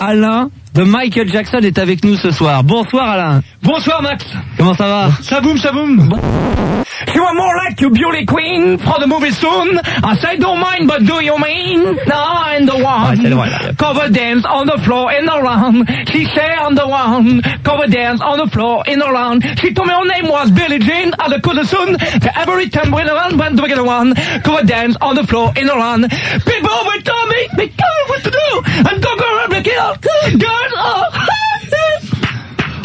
Alain de Michael Jackson est avec nous ce soir. Bonsoir Alain. Bonsoir Max. Comment ça va? Ça boum, ça boum. You are more like you beauty queen from the movie soon. I say don't mind, but do you mean? No, I'm the one. Ouais, c'est le vrai. Cover dance on the floor in the round. She say I'm the one. Cover dance on the floor in the round. She told me her name was Billie Jean. I could have soon. Every time we around, when do we get a one? Cover dance on the floor in the round. People will tell me, they tell me what to do. And don't go around the kill. Girls, oh.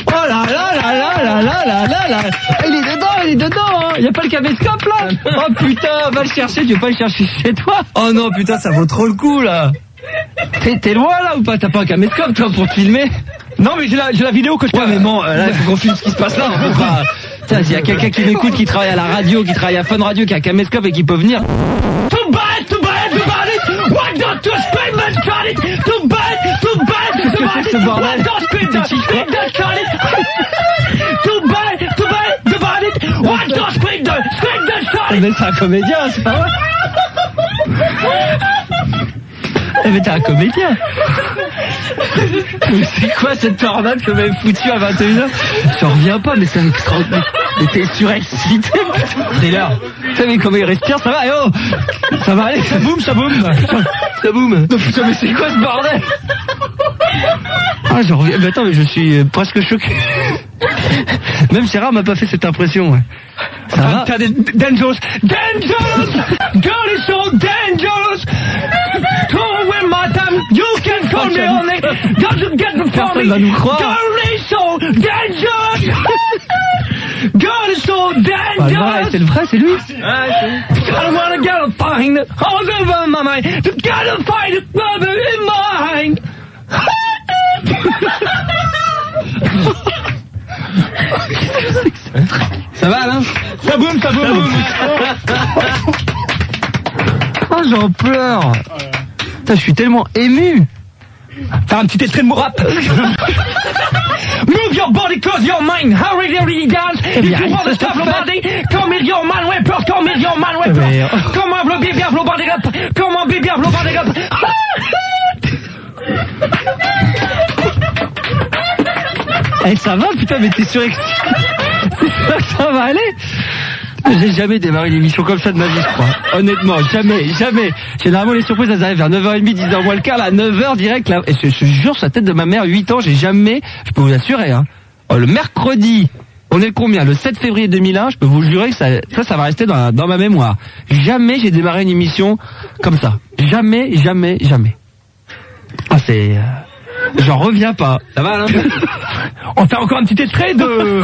Oh là là là là là là là là là Il est dedans, il est dedans hein. Il y a pas le caméscope là Oh putain, va le chercher, tu veux pas le chercher chez toi Oh non putain, ça vaut trop le coup là. T'es loin là ou pas T'as pas un caméscope toi pour te filmer Non, mais j'ai la, j'ai la vidéo que je Ouais mais bon, euh, là il faut qu'on filme ce qui se passe là, on peut pas... Tiens, s'il y a quelqu'un qui m'écoute, qui travaille à la radio, qui travaille à Fun Radio, qui a un caméscope et qui peut venir... Too bad, too bad, too bad it. Why don't you bad, too bad que c'est que ce it. bordel Mais c'est un comédien, c'est pas vrai. Eh, Mais t'es un comédien. Mais c'est quoi cette tornade que m'avez foutu à 21h Je reviens pas, mais c'est extraordinaire. Mais t'es surexcité, putain. C'est l'heure. Tu sais, mais comment il respire, ça va? Eh oh! Ça va aller Ça boum, ça boum. Ça boum. Non, putain, mais c'est quoi ce bordel? Ah, j'en reviens. Mais attends, mais je suis euh, presque choqué. Même Sarah m'a pas fait cette impression. ouais. Ça va T'as des dangerous, dangerous. Girl is so dangerous. Don't win my time. You can call me on it. Don't you get the for Personne me. va nous croire. Girl is so dangerous. Girl is so Ah, dangerous. c'est le vrai, c'est lui I don't wanna get a find all over my mind. To get a find in my mind. Ça va, Alain Ça boum, ça boum. Oh, j'en pleure. Putain, je suis tellement ému. T'as un petit extrait de mon rap. Move your body cause your mind. Dance If you want to stop your faire. body Come with your man, peur Come with your man, peur oh. Come on, baby, body up. Come on, baby, flow body up Eh, ça va, putain, mais t'es surexcité ça, va aller J'ai jamais démarré une émission comme ça de ma vie, je crois. Honnêtement, jamais, jamais. Généralement, les surprises, elles arrivent vers 9h30, 10h moins le quart, là, 9h direct, là. Et je, je jure, sur la tête de ma mère, 8 ans, j'ai jamais, je peux vous assurer, hein. Oh, le mercredi, on est combien? Le 7 février 2001, je peux vous jurer que ça, ça, ça va rester dans, dans ma mémoire. Jamais j'ai démarré une émission comme ça. Jamais, jamais, jamais. 啊，是呀。J'en reviens pas. Ça va, Alain On fait encore un petit extrait de...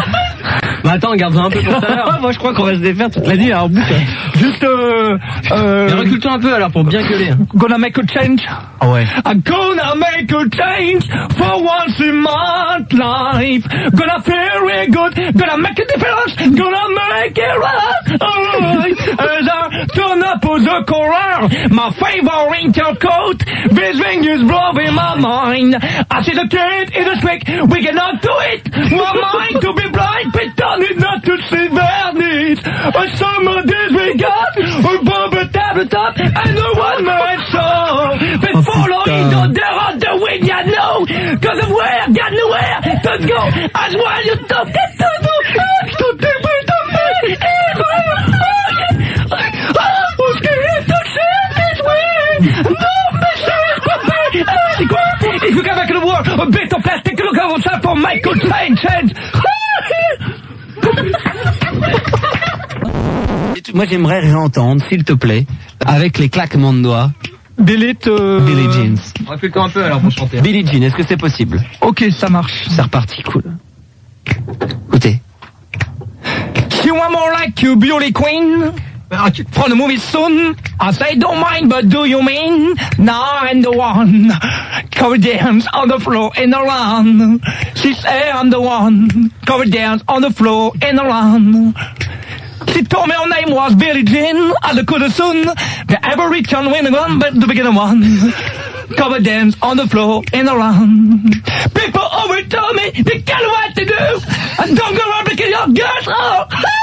Bah attends, garde-en un peu pour tout à l'heure. Moi je crois qu'on va se défaire toute la nuit à en boucle. Juste... Euh, euh, Mais recule-toi un peu alors pour bien gueuler. hein. Gonna make a change Ah ouais. I'm gonna make a change for once in my life. Gonna feel really good. Gonna make a difference. Gonna make it right. Alright. As I turn up to the color, my favorite coat. This thing is blowing my mind. I see the kid in the street. We cannot do it. My mind to be blind, pretending not need not to see their needs. A summer got a bomb at the top and a one man show. But Oh, following the there on the wind, you know. Cause of where, got nowhere to go. As well you don't get a bit of plastic, look over time for Michael Change, change. Moi j'aimerais réentendre, s'il te plaît, avec les claquements de doigts, Delete, euh... Billie Jeans. Recule-toi un peu alors pour chanter. Billie Jean, est-ce que c'est possible? Ok, ça marche. C'est reparti, cool. Écoutez. You want more like you, beauty queen? From the movie soon, I say don't mind, but do you mean? Now I'm the one. Cover dance on the floor in the run. She say I'm the one. Cover dance on the floor in the run. She told me her name was Billie Jean. I could have soon. The ever reach on winning one, but the beginning one. Cover dance on the floor in the run. People always tell me they can't what to do. And don't go around making your girls oh.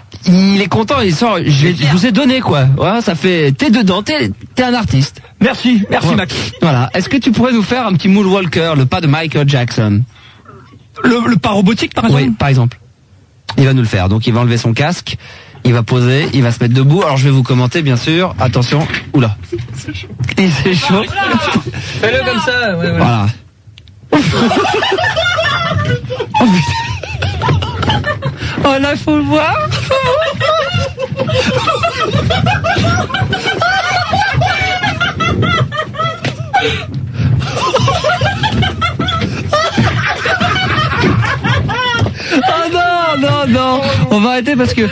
il est content, il sort, je, vous ai donné quoi. Voilà, ça fait, t'es dedans, t'es, t'es un artiste. Merci, merci. Max. Voilà. Est-ce que tu pourrais nous faire un petit moonwalker, le pas de Michael Jackson? Le, le pas robotique par exemple Oui, par exemple. Il va nous le faire. Donc il va enlever son casque, il va poser, il va se mettre debout. Alors je vais vous commenter, bien sûr. Attention. Oula. Il c'est chaud. Fais-le comme ça, ouais, ouais. Voilà. oh putain. Oh là, faut le voir. Oh non, non, non. On va arrêter parce que.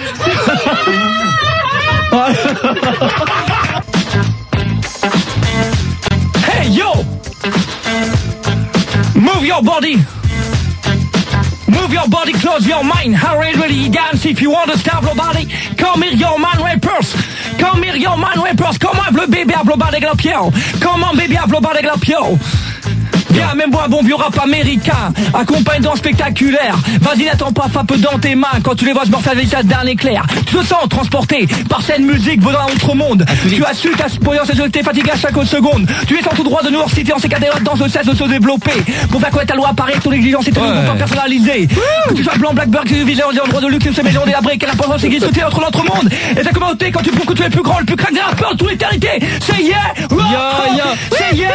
Hey yo! Move your body! Move your body, close your mind. Hurry, really dance if you want to stop your body. Come here, your man rappers. Come here, your man rappers. Comment le bébé à blobar des glapios? Comment bébé à blobar des glapios? Viens, même moi, bon vieux rap américain, accompagne d'un spectaculaire. Vas-y, n'attends pas, frappe dans tes mains. Quand tu les vois, je morceau avec ta dernier clair. Tu te sens transporté par cette musique vaut dans l'autre monde. Tu as su t'exposer cette jeté fatigué à chaque seconde. Tu es en tout droit de York City en ces cadres dans ce cesse de se développer. Pour faire connaître ta loi apparaître ton exigence et ton Ouais. comportement personnalisé. Que tu sois blanc, blackbird, que tu vises en droit de luxe, une semaine des labrés, quelle importance c'est qui sauter entre l'autre monde. Et ta communauté quand tu prouves que tu es plus grand, le plus crack des rappeurs de toute l'éternité. C'est yeah! Yeah, yeah. C'est yeah!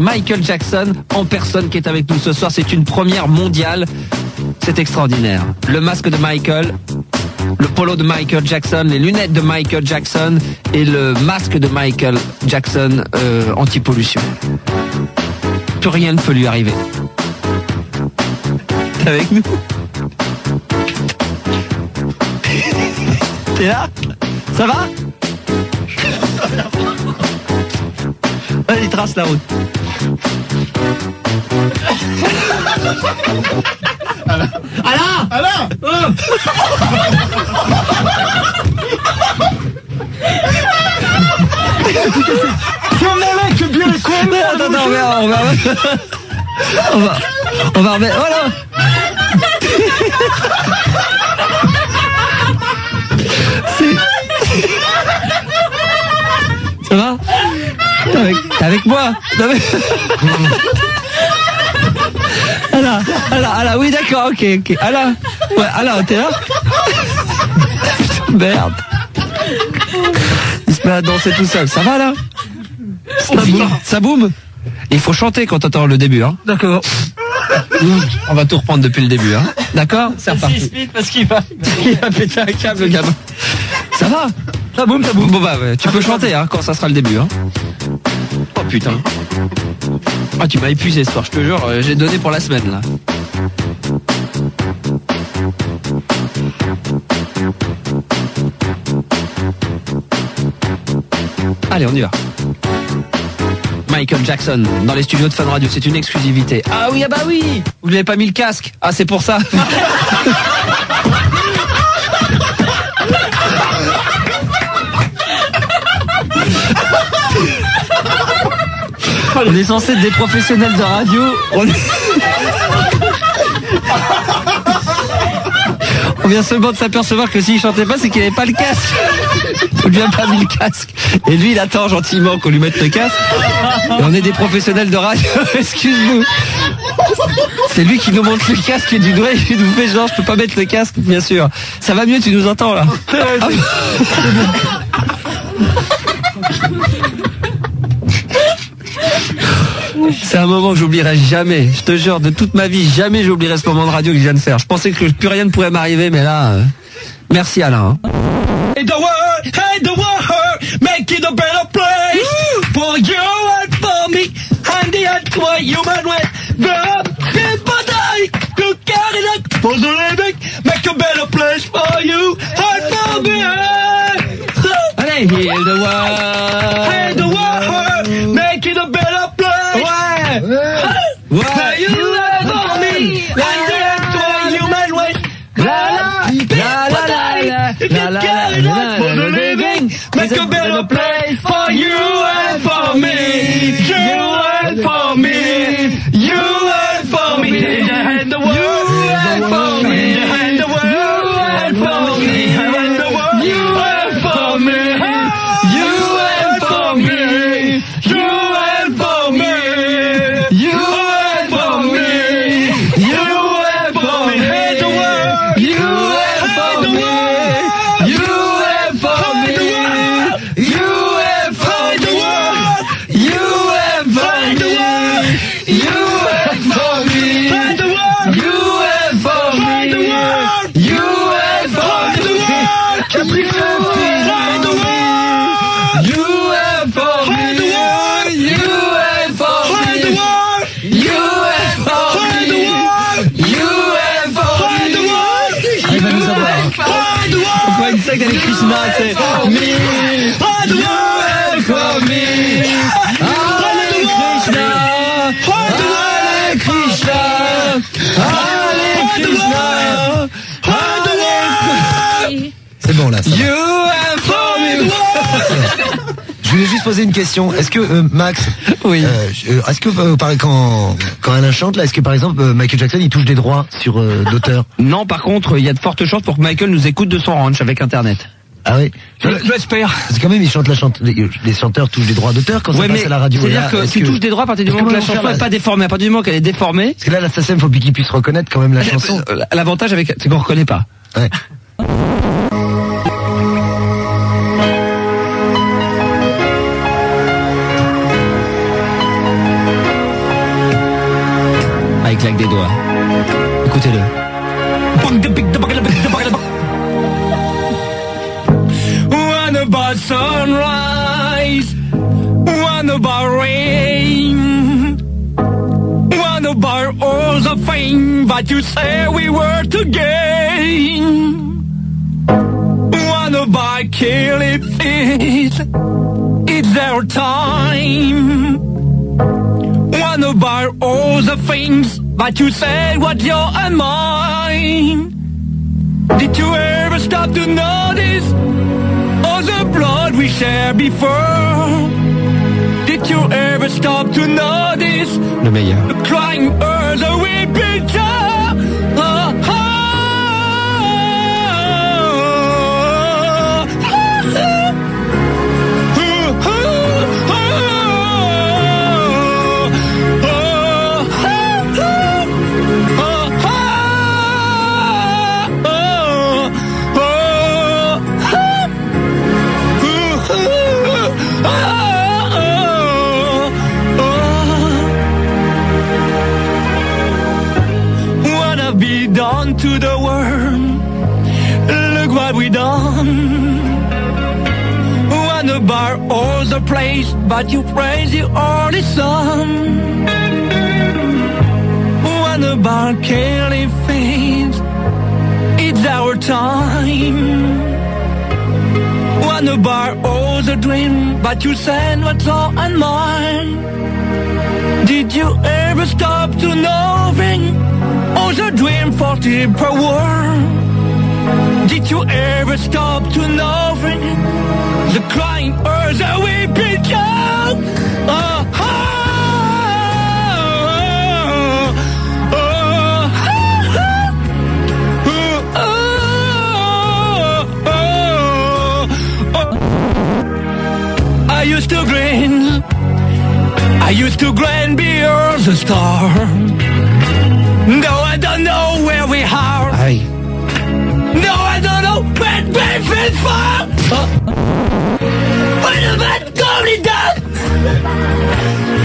Michael Jackson en personne qui est avec nous ce soir. C'est une première mondiale. C'est extraordinaire. Le masque de Michael, le polo de Michael Jackson, les lunettes de Michael Jackson et le masque de Michael Jackson euh, anti-pollution. Plus rien ne peut lui arriver. T'es avec nous? T'es là? Ça va? Vas-y, trace la route. Alain Alain Tiens, mon mec, bien con! Attends, attends, on va, on va, on va, on va remettre, voilà. Ça va T'es avec, avec moi Alain, Alain, Alain, oui d'accord, ok, ok. Alain, ouais, Alain, t'es là Merde. Il se met à danser tout seul, ça va là ça boum. Ça boum Il faut chanter quand t'entends le début, hein D'accord. On va tout reprendre depuis le début, hein D'accord C'est reparti. parce qu'il va. Il va péter un câble, le gamin. Ça va Ça boum, ça boum. Bon bah ouais, tu peux chanter, hein, quand ça sera le début, hein Oh putain. Ah tu m'as épuisé ce soir, je te jure, euh, j'ai donné pour la semaine, là. Allez, on y va. Michael Jackson dans les studios de Fun Radio, c'est une exclusivité. Ah oui, ah bah oui Vous n'avez pas mis le casque Ah c'est pour ça On est censé être des professionnels de radio. On, est- On vient seulement de s'apercevoir que s'il chantait pas, c'est qu'il avait pas le casque. On lui a pas mis le casque. Et lui, il attend gentiment qu'on lui mette le casque. Et on est des professionnels de radio. Excuse-nous. C'est lui qui nous montre le casque du doigt. Il nous fait genre, je peux pas mettre le casque, bien sûr. Ça va mieux, tu nous entends là. Ah, C'est un moment que j'oublierai jamais. Je te jure, de toute ma vie, jamais j'oublierai ce moment de radio que je viens de faire. Je pensais que plus rien ne pourrait m'arriver, mais là, euh, merci Alain. hein. Hey the world, hey the world, make it a better place for you and for me. And the way human way, the people die to carry the for the living, make a better place for you and for me. Heal the world. Hey, the world, make it a better ça va. You for me. Je voulais juste poser une question. Est-ce que euh, Max, Oui. euh, est-ce que euh, par- quand quand Alain chante là, est-ce que par exemple euh, Michael Jackson il touche des droits sur euh, d'auteur Non, par contre, il y a de fortes chances pour que Michael nous écoute de son ranch avec Internet. Ah oui. Je l'espère. Parce que quand même ils chantent la chante, les, les chanteurs touchent des droits d'auteur quand ça passe à la radio. c'est-à-dire Là, que est-ce tu touches des droits à partir du moment que la chanson faire n'est pas déformée. À partir du moment qu'elle est déformée, Parce que là la SACEM faut bien qu'ils puissent reconnaître quand même la chanson. euh, l'avantage avec, c'est qu'on reconnaît pas. Ouais. claque des doigts. Écoutez-le. One about sunrise, one about rain, one about all the fame that you say we were to gain. One about killing fish, it's our time. One about all the things that you said was your and mine. Did you ever stop to notice all the blood we shared before? Did you ever stop to notice Le meilleur. the crying earth that we picture? The praise, but you praise your only son. One about killing things, it's our time. One about all the dream, but you said what's all and mine. Did you ever stop to knowing all the dream for the power? Did you ever stop to knowing the crying earth that we become? Oh, oh, oh, oh, oh, oh, oh. I used to grin. I used to grin beyond the star. No, I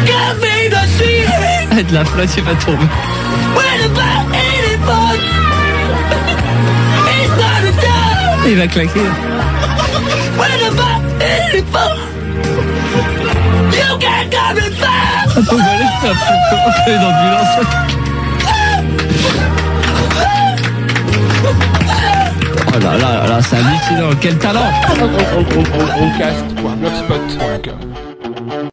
Give me the. De la flotte, il va tomber. Fun, it's not a down. Il va claquer. You can't come fast. On aller dans. Oh là là là, c'est hallucinant, quel talent. Roncast.blogspot.com